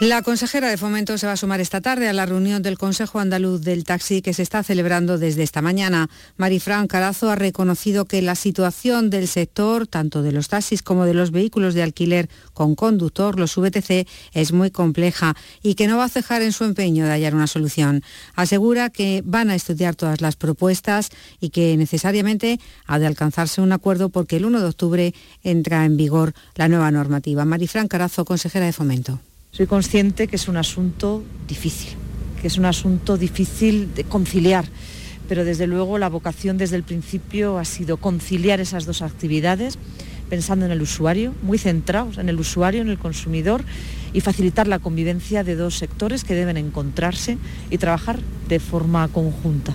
La consejera de Fomento se va a sumar esta tarde a la reunión del Consejo Andaluz del Taxi que se está celebrando desde esta mañana. Marifran Carazo ha reconocido que la situación del sector, tanto de los taxis como de los vehículos de alquiler con conductor, los VTC, es muy compleja y que no va a cejar en su empeño de hallar una solución. Asegura que van a estudiar todas las propuestas y que necesariamente ha de alcanzarse un acuerdo porque el 1 de octubre entra en vigor la nueva normativa. Marifran Carazo, consejera de Fomento. Soy consciente que es un asunto difícil, que es un asunto difícil de conciliar, pero desde luego la vocación desde el principio ha sido conciliar esas dos actividades pensando en el usuario, muy centrados en el usuario, en el consumidor y facilitar la convivencia de dos sectores que deben encontrarse y trabajar de forma conjunta.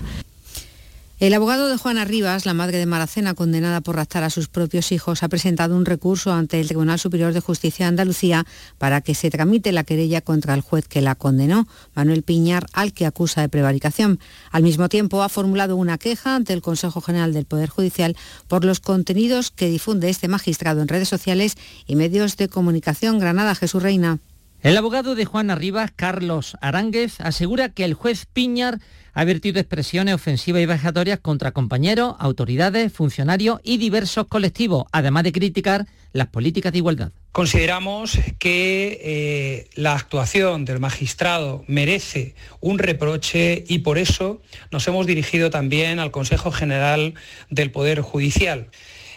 El abogado de Juana Rivas, la madre de Maracena, condenada por raptar a sus propios hijos, ha presentado un recurso ante el Tribunal Superior de Justicia de Andalucía para que se tramite la querella contra el juez que la condenó, Manuel Piñar, al que acusa de prevaricación. Al mismo tiempo, ha formulado una queja ante el Consejo General del Poder Judicial por los contenidos que difunde este magistrado en redes sociales y medios de comunicación. Granada, Jesús Reina. El abogado de Juana Rivas, Carlos Aránguez, asegura que el juez Piñar ha vertido expresiones ofensivas y vejatorias contra compañeros, autoridades, funcionarios y diversos colectivos, además de criticar las políticas de igualdad. Consideramos que eh, la actuación del magistrado merece un reproche y por eso nos hemos dirigido también al Consejo General del Poder Judicial.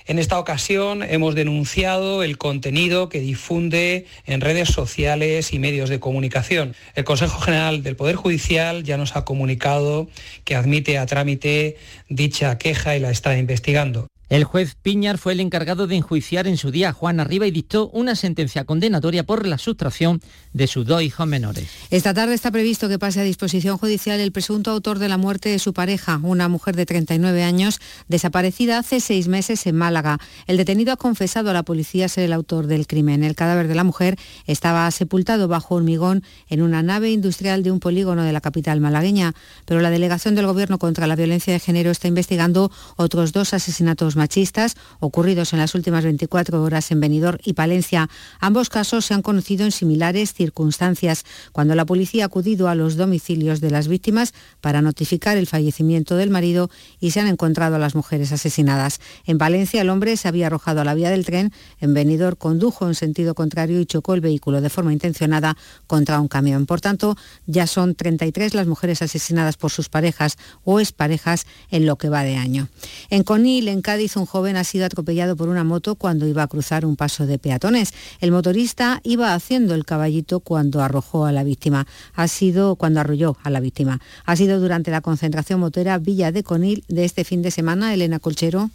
En esta ocasión hemos denunciado el contenido que difunde en redes sociales y medios de comunicación. El Consejo General del Poder Judicial ya nos ha comunicado que admite a trámite dicha queja y la está investigando. El juez Piñar fue el encargado de enjuiciar en su día a Juan Arriba y dictó una sentencia condenatoria por la sustracción de sus dos hijos menores. Esta tarde está previsto que pase a disposición judicial el presunto autor de la muerte de su pareja, una mujer de 39 años, desaparecida hace seis meses en Málaga. El detenido ha confesado a la policía ser el autor del crimen. El cadáver de la mujer estaba sepultado bajo hormigón en una nave industrial de un polígono de la capital malagueña, pero la Delegación del Gobierno contra la Violencia de Género está investigando otros dos asesinatos machistas ocurridos en las últimas 24 horas en Benidorm y Palencia. Ambos casos se han conocido en similares circunstancias, cuando la policía ha acudido a los domicilios de las víctimas para notificar el fallecimiento del marido y se han encontrado a las mujeres asesinadas. En Valencia el hombre se había arrojado a la vía del tren, en Benidorm condujo en sentido contrario y chocó el vehículo de forma intencionada contra un camión. Por tanto, ya son 33 las mujeres asesinadas por sus parejas o exparejas en lo que va de año. En Conil, en Cádiz, un joven ha sido atropellado por una moto cuando iba a cruzar un paso de peatones. El motorista iba haciendo el caballito cuando arrojó a la víctima. Ha sido cuando arrolló a la víctima. Ha sido durante la concentración motera Villa de Conil de este fin de semana. Elena Colchero.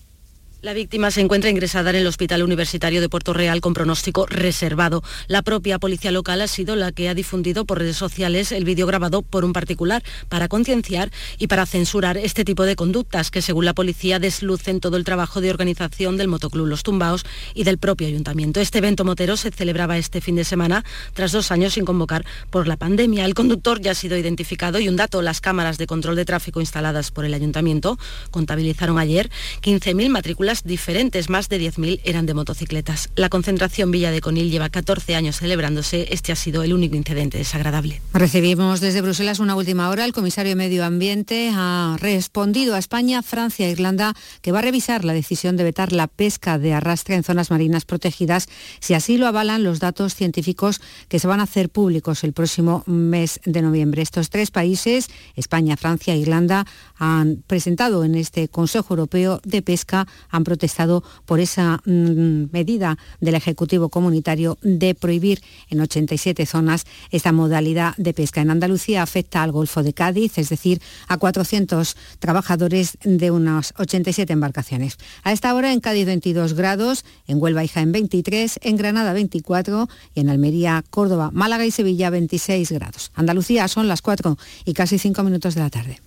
La víctima se encuentra ingresada en el Hospital Universitario de Puerto Real con pronóstico reservado. La propia policía local ha sido la que ha difundido por redes sociales el vídeo grabado por un particular para concienciar y para censurar este tipo de conductas que, según la policía, deslucen todo el trabajo de organización del Motoclub Los Tumbaos y del propio ayuntamiento. Este evento motero se celebraba este fin de semana tras dos años sin convocar por la pandemia. El conductor ya ha sido identificado y un dato, las cámaras de control de tráfico instaladas por el ayuntamiento contabilizaron ayer 15.000 matrículas diferentes, más de 10.000 eran de motocicletas. La concentración Villa de Conil lleva 14 años celebrándose. Este ha sido el único incidente desagradable. Recibimos desde Bruselas una última hora. El comisario de Medio Ambiente ha respondido a España, Francia e Irlanda que va a revisar la decisión de vetar la pesca de arrastre en zonas marinas protegidas si así lo avalan los datos científicos que se van a hacer públicos el próximo mes de noviembre. Estos tres países, España, Francia e Irlanda, han presentado en este Consejo Europeo de Pesca han protestado por esa mm, medida del Ejecutivo Comunitario de prohibir en 87 zonas esta modalidad de pesca. En Andalucía afecta al Golfo de Cádiz, es decir, a 400 trabajadores de unas 87 embarcaciones. A esta hora en Cádiz 22 grados, en Huelva y Jaén 23, en Granada 24 y en Almería, Córdoba, Málaga y Sevilla 26 grados. Andalucía son las 4 y casi 5 minutos de la tarde.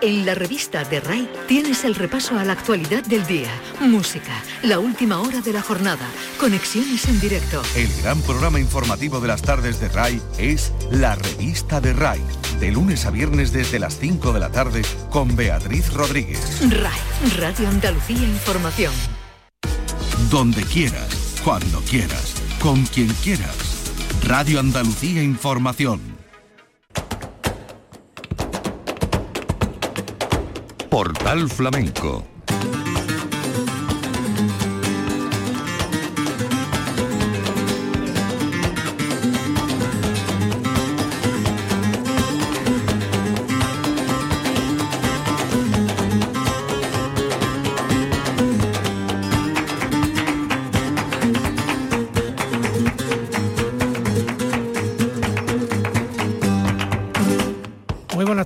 En la revista de RAI tienes el repaso a la actualidad del día, música, la última hora de la jornada, conexiones en directo. El gran programa informativo de las tardes de RAI es La revista de RAI, de lunes a viernes desde las 5 de la tarde con Beatriz Rodríguez. RAI, Radio Andalucía Información. Donde quieras, cuando quieras, con quien quieras. Radio Andalucía Información. Portal Flamenco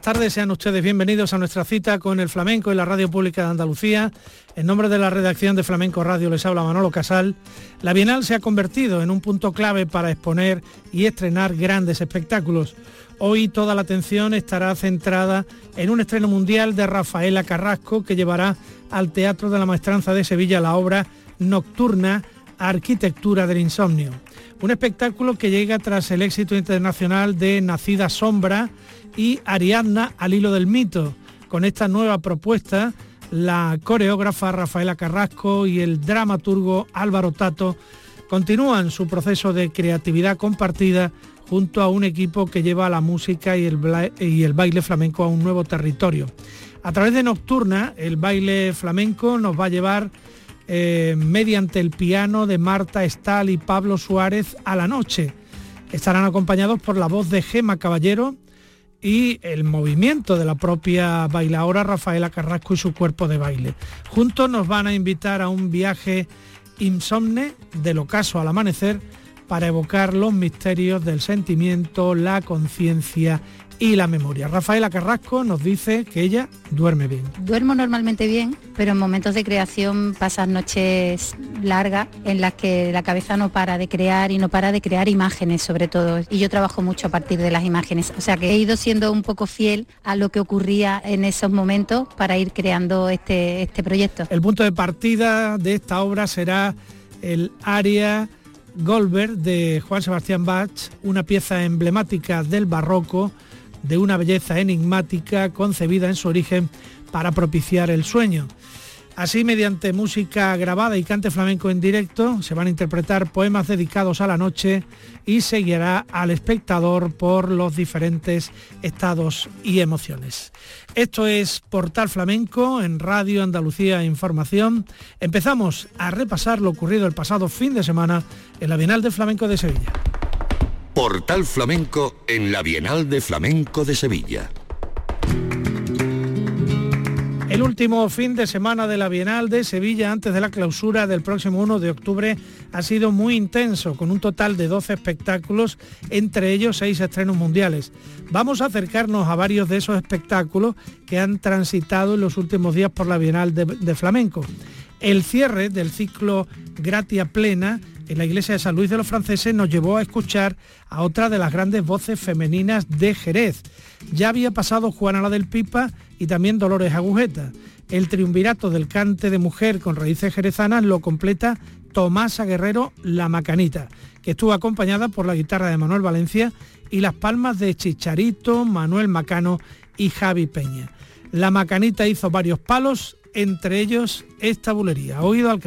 tardes, sean ustedes bienvenidos a nuestra cita con el flamenco y la Radio Pública de Andalucía. En nombre de la redacción de Flamenco Radio les habla Manolo Casal. La Bienal se ha convertido en un punto clave para exponer y estrenar grandes espectáculos. Hoy toda la atención estará centrada en un estreno mundial de Rafaela Carrasco que llevará al Teatro de la Maestranza de Sevilla la obra Nocturna, Arquitectura del Insomnio. Un espectáculo que llega tras el éxito internacional de Nacida Sombra, y Ariadna al hilo del mito. Con esta nueva propuesta, la coreógrafa Rafaela Carrasco y el dramaturgo Álvaro Tato continúan su proceso de creatividad compartida junto a un equipo que lleva la música y el, y el baile flamenco a un nuevo territorio. A través de Nocturna, el baile flamenco nos va a llevar eh, mediante el piano de Marta Estal y Pablo Suárez a la noche. Estarán acompañados por la voz de Gema Caballero, y el movimiento de la propia bailadora Rafaela Carrasco y su cuerpo de baile. Juntos nos van a invitar a un viaje insomne del ocaso al amanecer para evocar los misterios del sentimiento, la conciencia y la memoria. Rafaela Carrasco nos dice que ella duerme bien. Duermo normalmente bien, pero en momentos de creación pasan noches largas en las que la cabeza no para de crear y no para de crear imágenes sobre todo. Y yo trabajo mucho a partir de las imágenes. O sea que he ido siendo un poco fiel a lo que ocurría en esos momentos para ir creando este, este proyecto. El punto de partida de esta obra será el área Goldberg de Juan Sebastián Bach, una pieza emblemática del barroco de una belleza enigmática concebida en su origen para propiciar el sueño. Así, mediante música grabada y cante flamenco en directo, se van a interpretar poemas dedicados a la noche y seguirá al espectador por los diferentes estados y emociones. Esto es Portal Flamenco en Radio Andalucía Información. Empezamos a repasar lo ocurrido el pasado fin de semana en la Bienal de Flamenco de Sevilla. Portal Flamenco en la Bienal de Flamenco de Sevilla. El último fin de semana de la Bienal de Sevilla antes de la clausura del próximo 1 de octubre ha sido muy intenso, con un total de 12 espectáculos, entre ellos 6 estrenos mundiales. Vamos a acercarnos a varios de esos espectáculos que han transitado en los últimos días por la Bienal de, de Flamenco. El cierre del ciclo Gratia Plena en la iglesia de San Luis de los Franceses nos llevó a escuchar a otra de las grandes voces femeninas de Jerez. Ya había pasado Juana la del Pipa y también Dolores Agujeta. El triunvirato del cante de mujer con raíces jerezanas lo completa Tomasa Guerrero La Macanita, que estuvo acompañada por la guitarra de Manuel Valencia y las palmas de Chicharito, Manuel Macano y Javi Peña. La Macanita hizo varios palos, entre ellos esta bulería. Oído al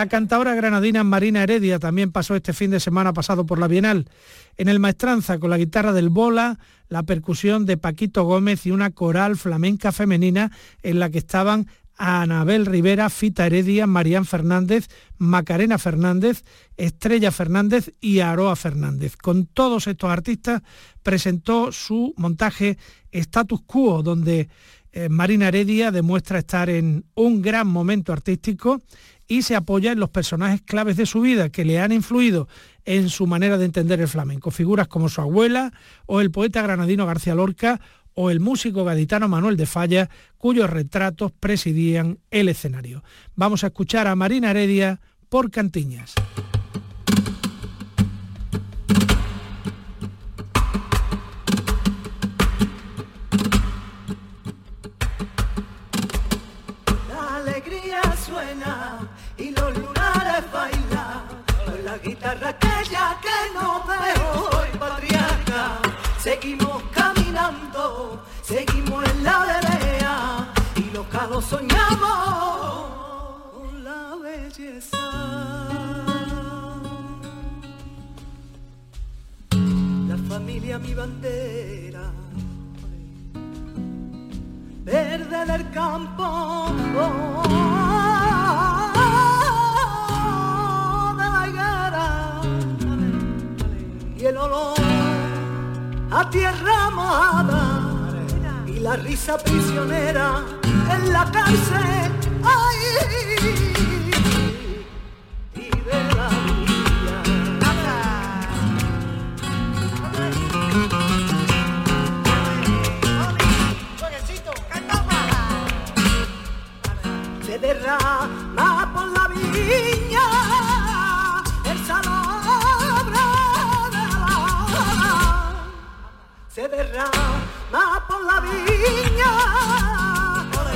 La cantadora granadina Marina Heredia también pasó este fin de semana pasado por la Bienal. En el Maestranza, con la guitarra del Bola, la percusión de Paquito Gómez y una coral flamenca femenina en la que estaban Anabel Rivera, Fita Heredia, Marían Fernández, Macarena Fernández, Estrella Fernández y Aroa Fernández. Con todos estos artistas presentó su montaje Status Quo, donde eh, Marina Heredia demuestra estar en un gran momento artístico y se apoya en los personajes claves de su vida que le han influido en su manera de entender el flamenco. Figuras como su abuela o el poeta granadino García Lorca o el músico gaditano Manuel de Falla, cuyos retratos presidían el escenario. Vamos a escuchar a Marina Heredia por Cantiñas. Soñamos con la belleza. La familia mi bandera, verde del campo. y el olor a tierra mojada y la risa prisionera en la cárcel. y de la vida. Se derrama por la viña el salón se derrama por la viña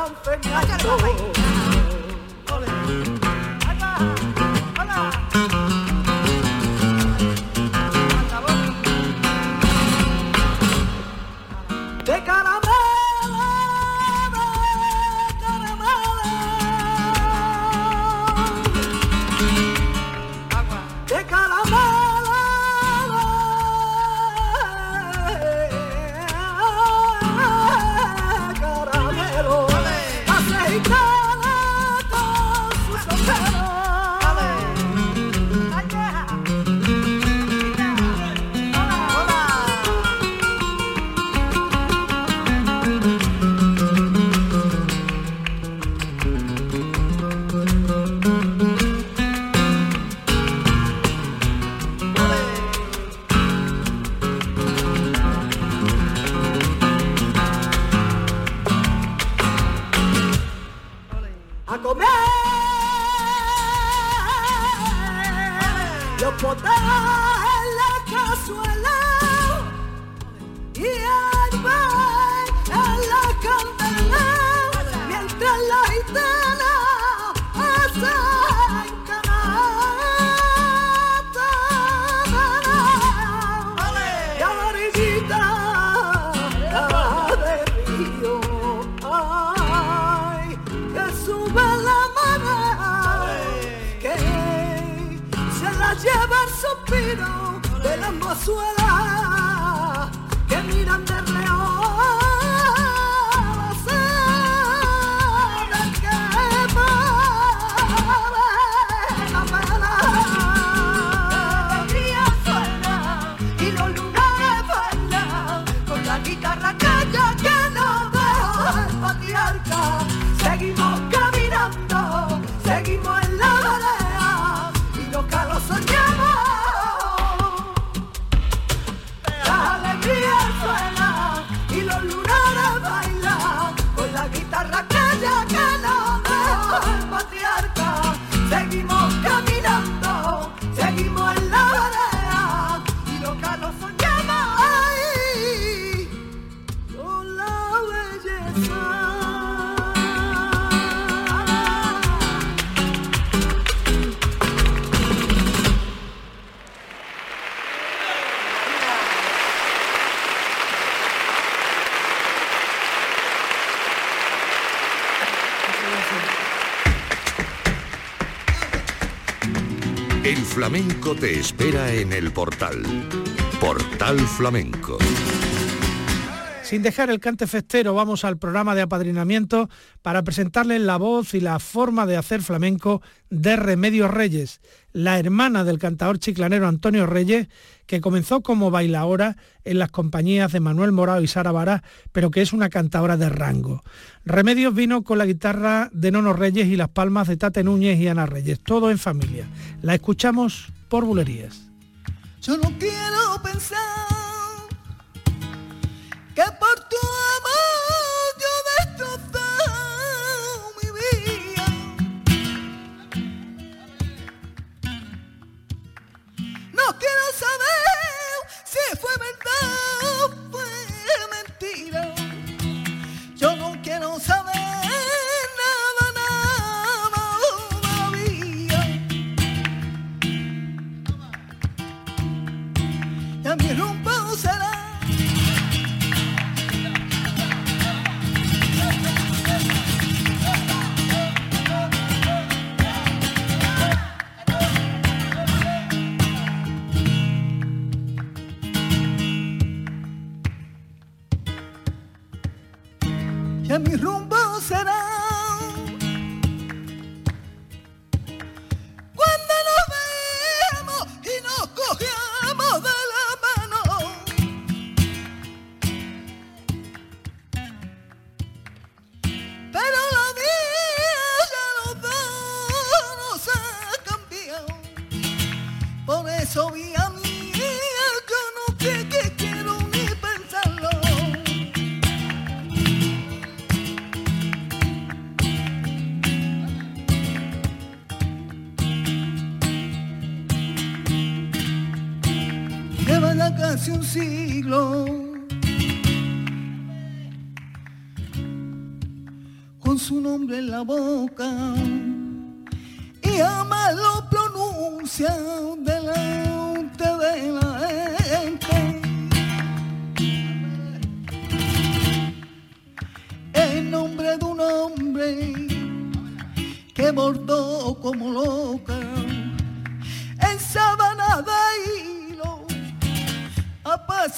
San Fernando suspiro de las que miran de te espera en el portal. Portal Flamenco. Sin dejar el cante festero, vamos al programa de apadrinamiento para presentarles la voz y la forma de hacer flamenco de Remedios Reyes, la hermana del cantador chiclanero Antonio Reyes, que comenzó como bailaora en las compañías de Manuel Morao y Sara Vara, pero que es una cantadora de rango. Remedios vino con la guitarra de Nono Reyes y las palmas de Tate Núñez y Ana Reyes, todo en familia. La escuchamos por Bulerías. Yo no quiero pensar.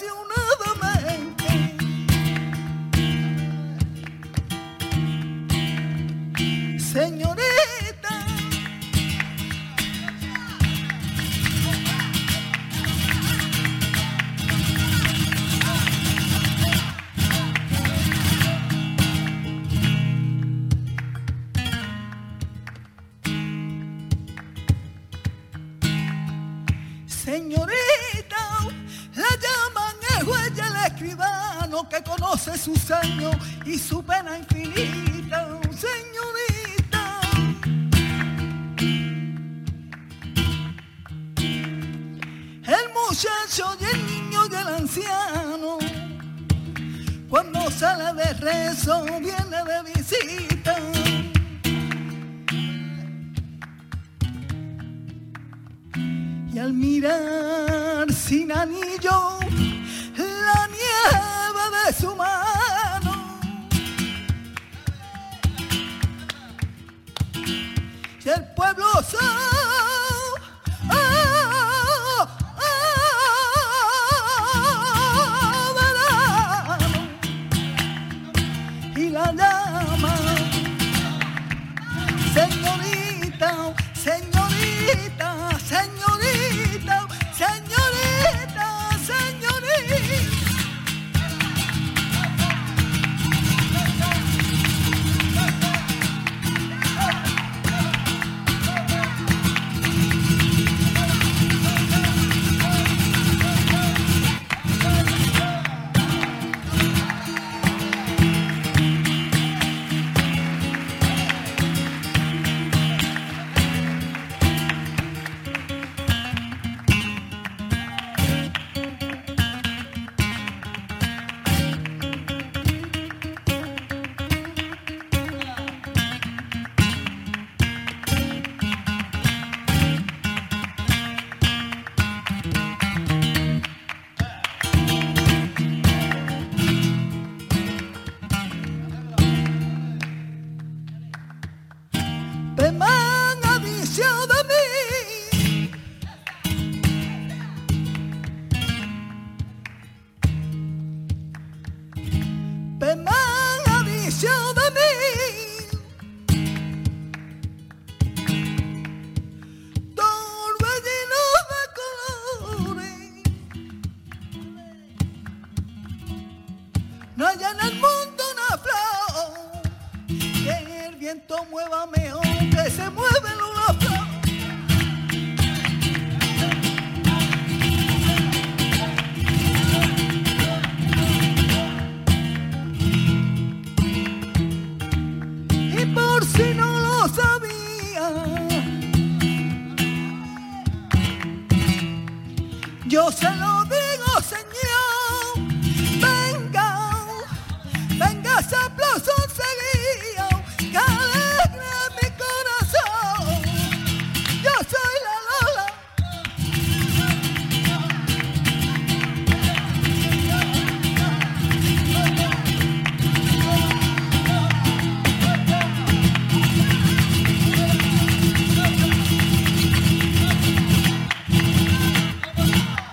you una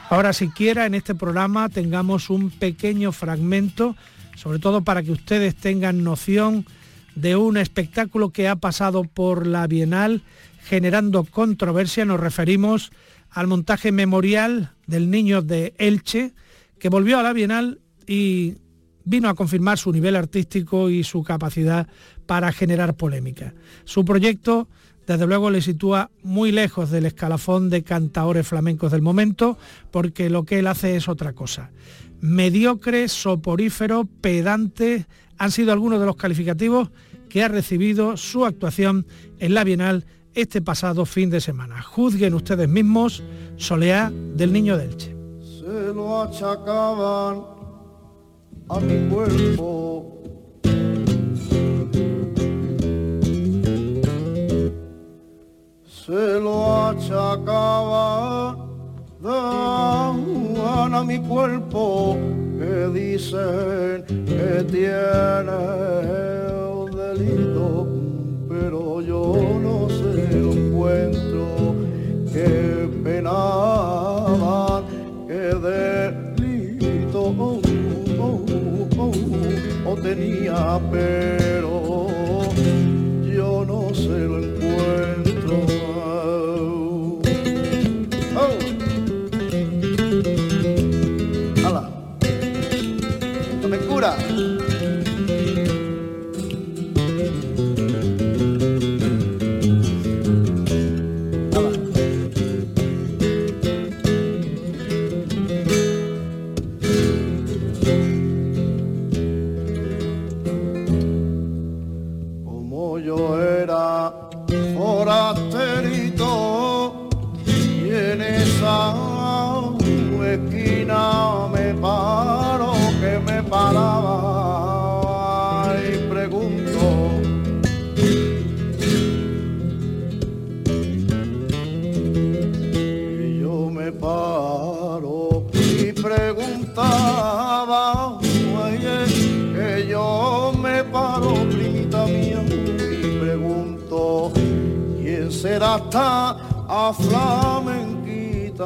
Ahora, siquiera en este programa tengamos un pequeño fragmento, sobre todo para que ustedes tengan noción de un espectáculo que ha pasado por la Bienal generando controversia. Nos referimos al montaje memorial del niño de Elche, que volvió a la Bienal y vino a confirmar su nivel artístico y su capacidad para generar polémica. Su proyecto desde luego le sitúa muy lejos del escalafón de cantaores flamencos del momento, porque lo que él hace es otra cosa. Mediocre, soporífero, pedante, han sido algunos de los calificativos que ha recibido su actuación en la Bienal este pasado fin de semana. Juzguen ustedes mismos, Soleá del Niño del Che. Se lo achacaban a mi cuerpo se lo achacaba dan a mi cuerpo que dicen que tiene delito, pero yo no se lo encuentro, que penaban, que delito oh, oh, oh, tenía, pero yo era forastero hasta a flamenquita.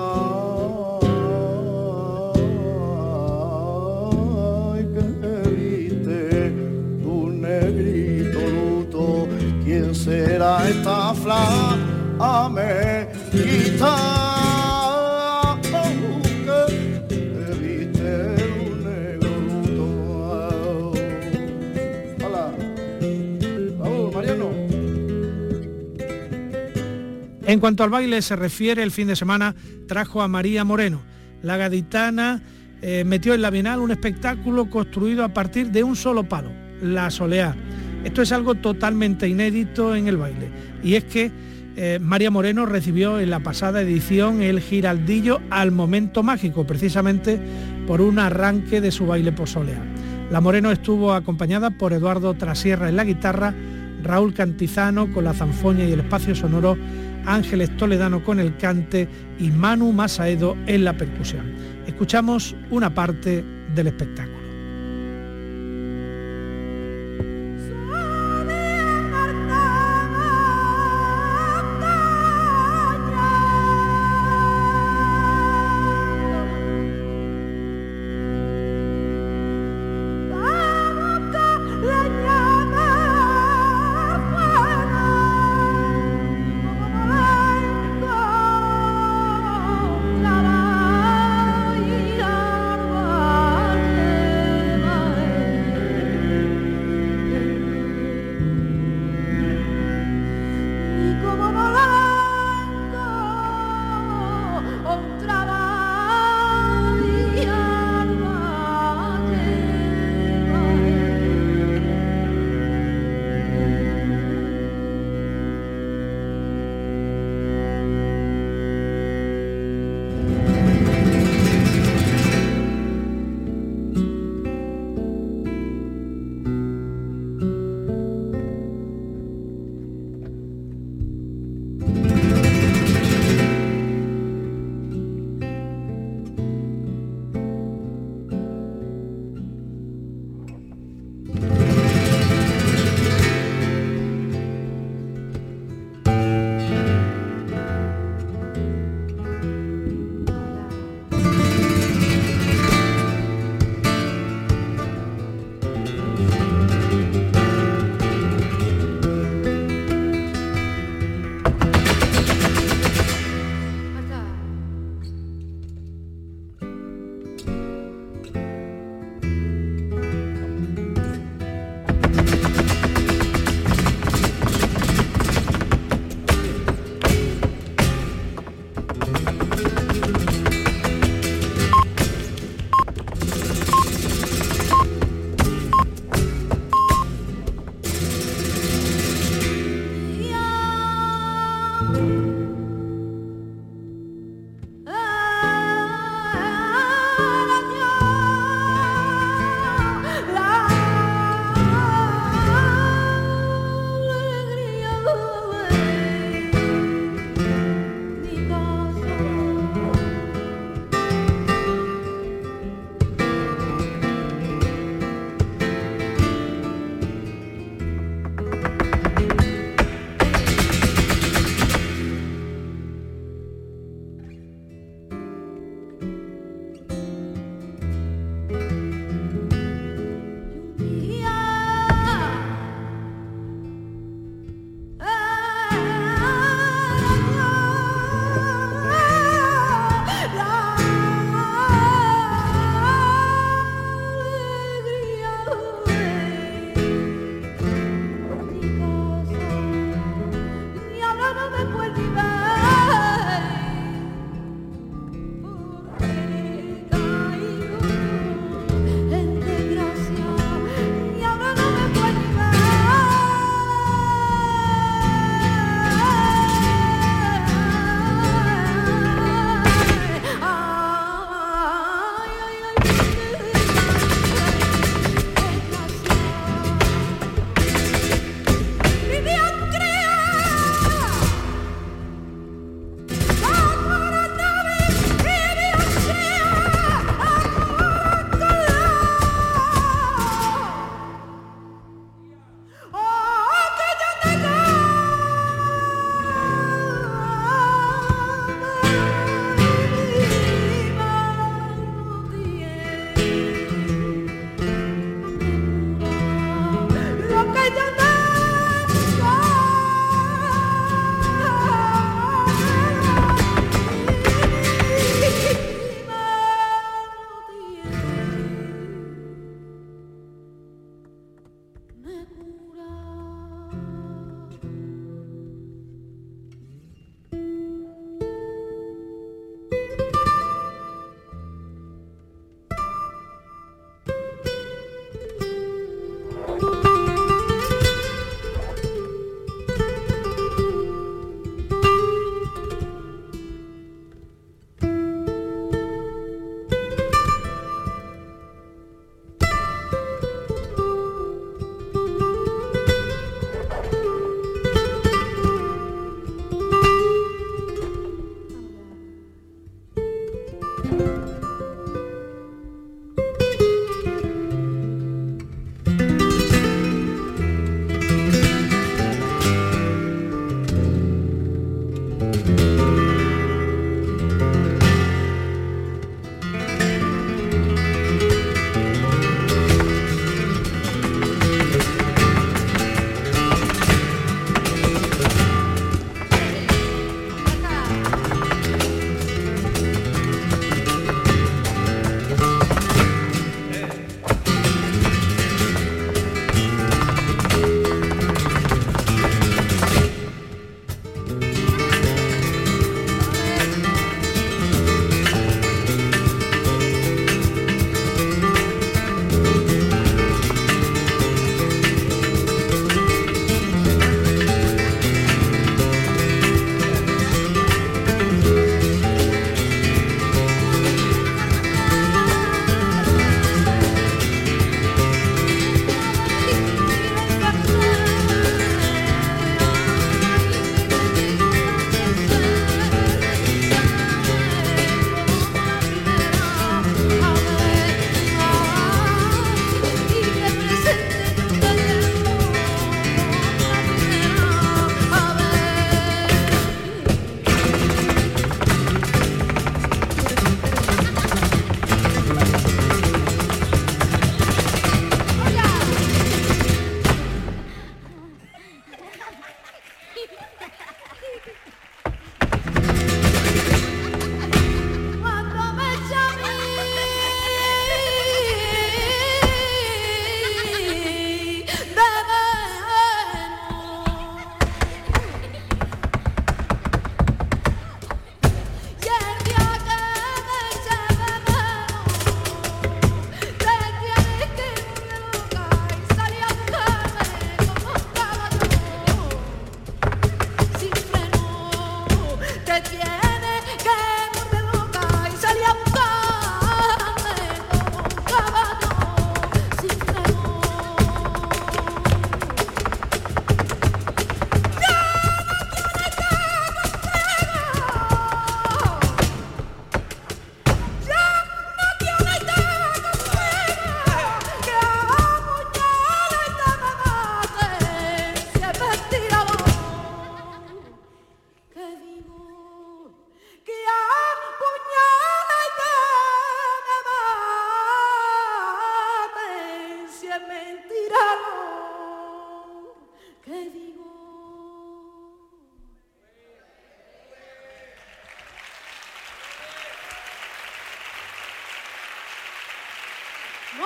Ay, que viste tu negrito luto, ¿quién será esta flamenquita? En cuanto al baile se refiere, el fin de semana trajo a María Moreno. La gaditana eh, metió en la Bienal un espectáculo construido a partir de un solo palo, la soleá. Esto es algo totalmente inédito en el baile. Y es que eh, María Moreno recibió en la pasada edición el giraldillo al momento mágico, precisamente por un arranque de su baile por soleá. La Moreno estuvo acompañada por Eduardo Trasierra en la guitarra, Raúl Cantizano con la zanfoña y el espacio sonoro Ángeles Toledano con el cante y Manu Masaedo en la percusión. Escuchamos una parte del espectáculo.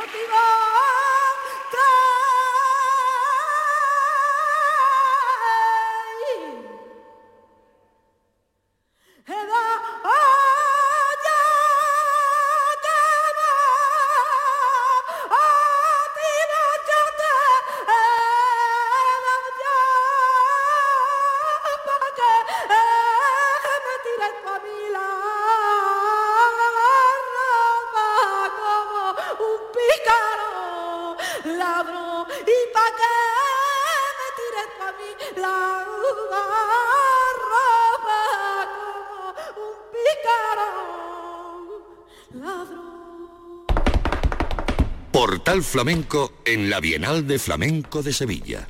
vivo! Flamenco en la Bienal de Flamenco de Sevilla.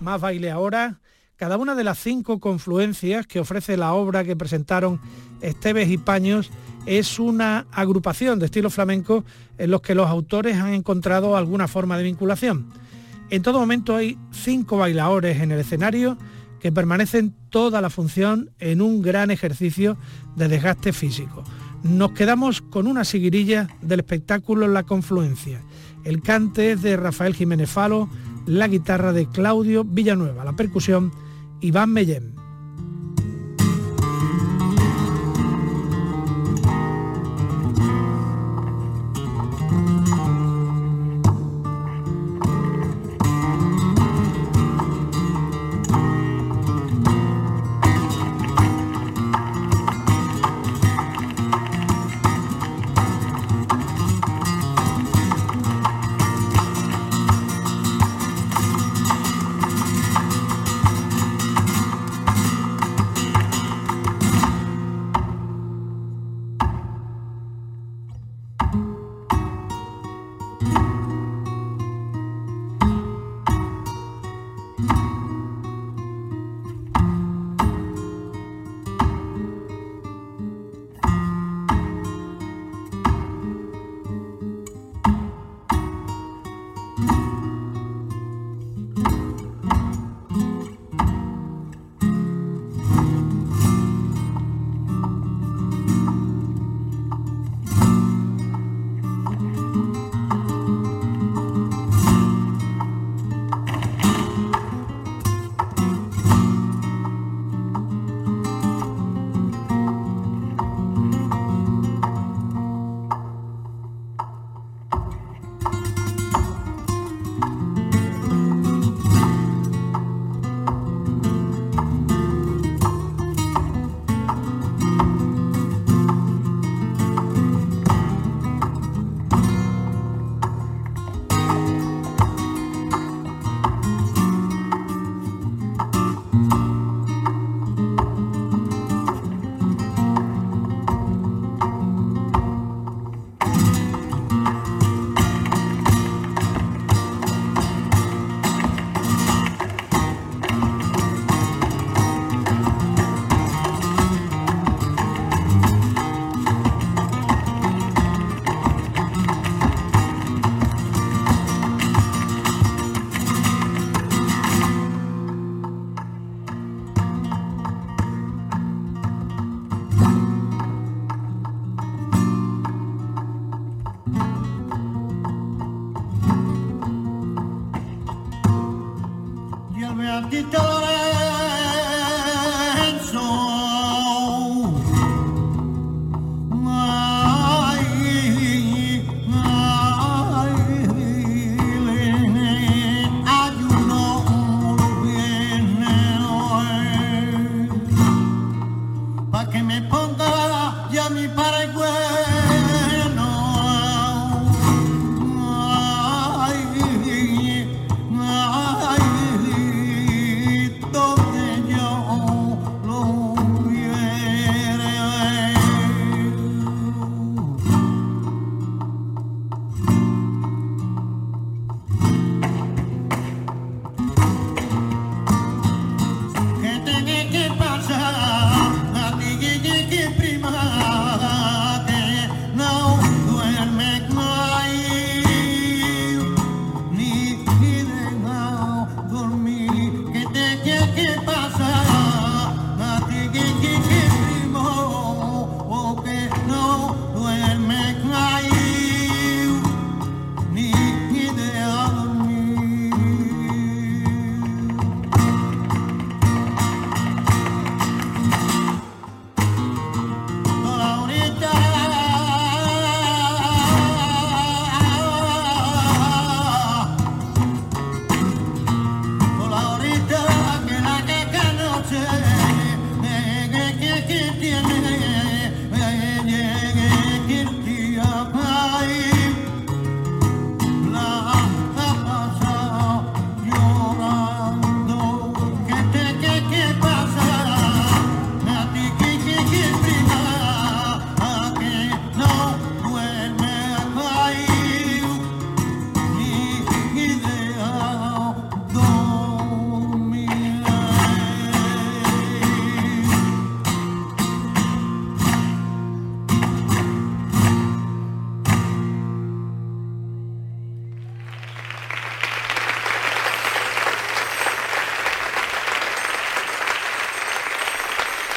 Más baile ahora. Cada una de las cinco confluencias que ofrece la obra que presentaron Esteves y Paños es una agrupación de estilo flamenco en los que los autores han encontrado alguna forma de vinculación. En todo momento hay cinco bailadores en el escenario que permanecen toda la función en un gran ejercicio de desgaste físico nos quedamos con una seguirilla del espectáculo La Confluencia. El cante es de Rafael Jiménez Falo, la guitarra de Claudio Villanueva, la percusión Iván Mellén.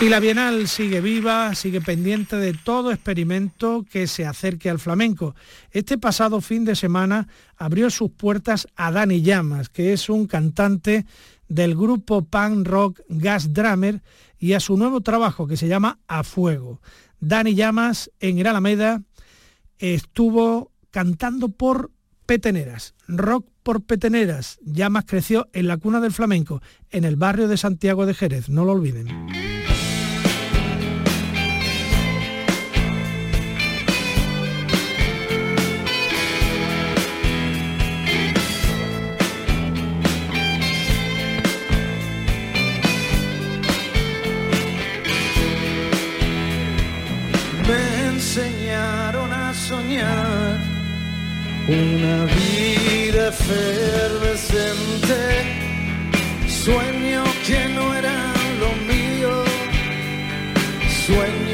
Y la Bienal sigue viva, sigue pendiente de todo experimento que se acerque al flamenco. Este pasado fin de semana abrió sus puertas a Dani Llamas, que es un cantante del grupo punk rock Gas Drummer y a su nuevo trabajo que se llama A Fuego. Dani Llamas en el Alameda estuvo cantando por peteneras, rock por peteneras. Llamas creció en la cuna del flamenco, en el barrio de Santiago de Jerez, no lo olviden. Una vida efervescente, sueños que no eran lo mío, sueños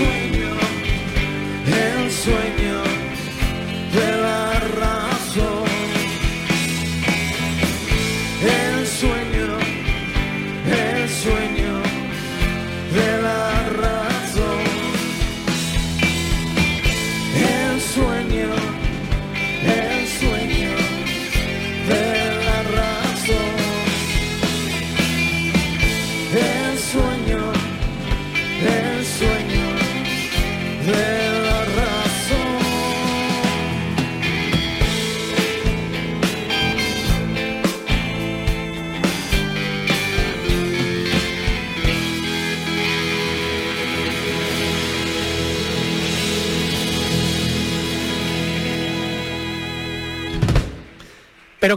El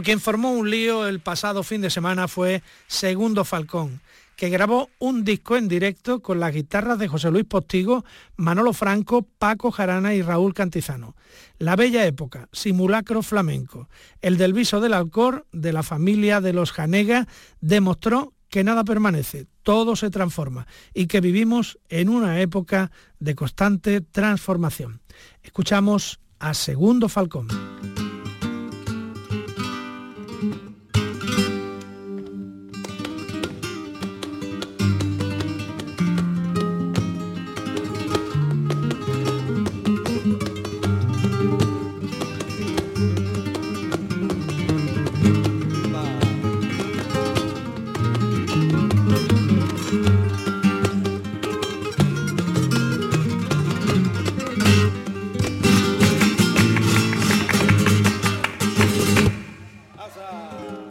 Quien formó un lío el pasado fin de semana fue Segundo Falcón, que grabó un disco en directo con las guitarras de José Luis Postigo, Manolo Franco, Paco Jarana y Raúl Cantizano. La bella época, simulacro flamenco. El del viso del Alcor, de la familia de los Janega, demostró que nada permanece, todo se transforma y que vivimos en una época de constante transformación. Escuchamos a Segundo Falcón. casa.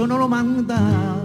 Eso no lo manda,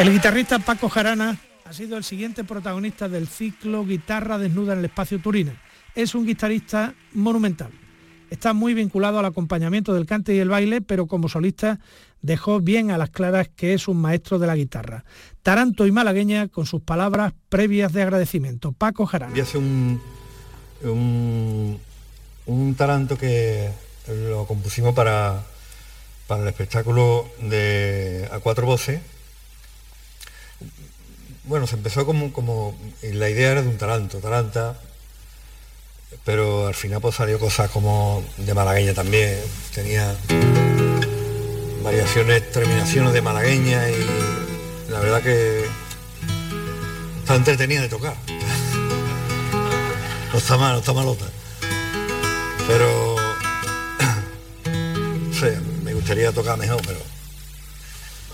El guitarrista Paco Jarana ha sido el siguiente protagonista del ciclo Guitarra Desnuda en el Espacio Turina. Es un guitarrista monumental. Está muy vinculado al acompañamiento del cante y el baile, pero como solista dejó bien a las claras que es un maestro de la guitarra. Taranto y malagueña con sus palabras previas de agradecimiento. Paco Jarana. Y hace un, un, un taranto que lo compusimos para, para el espectáculo de a cuatro voces. Bueno, se empezó como, como y la idea era de un taranto, taranta, pero al final pues salió cosas como de malagueña también, tenía variaciones, terminaciones de malagueña y la verdad que está entretenida de tocar. No está mal, no está malota. Pero no sé, me gustaría tocar mejor, pero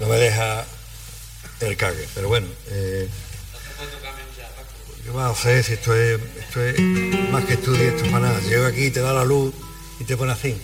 no me deja el cague. Pero bueno, eh, ¿qué vas si esto es, esto es más que estudio, esto es para nada? Llego aquí, te da la luz y te pone así.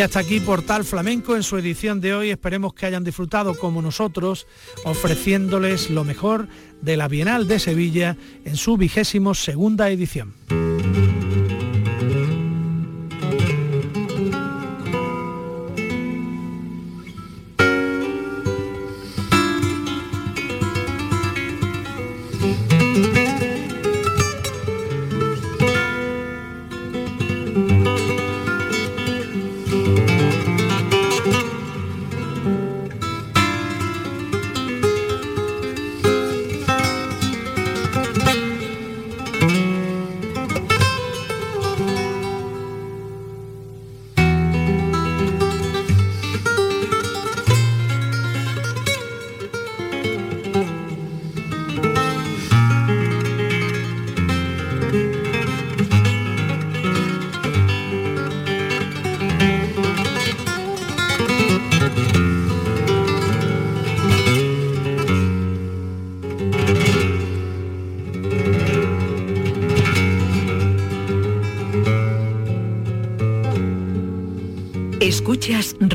Y hasta aquí Portal Flamenco en su edición de hoy. Esperemos que hayan disfrutado como nosotros, ofreciéndoles lo mejor de la Bienal de Sevilla en su vigésimo segunda edición.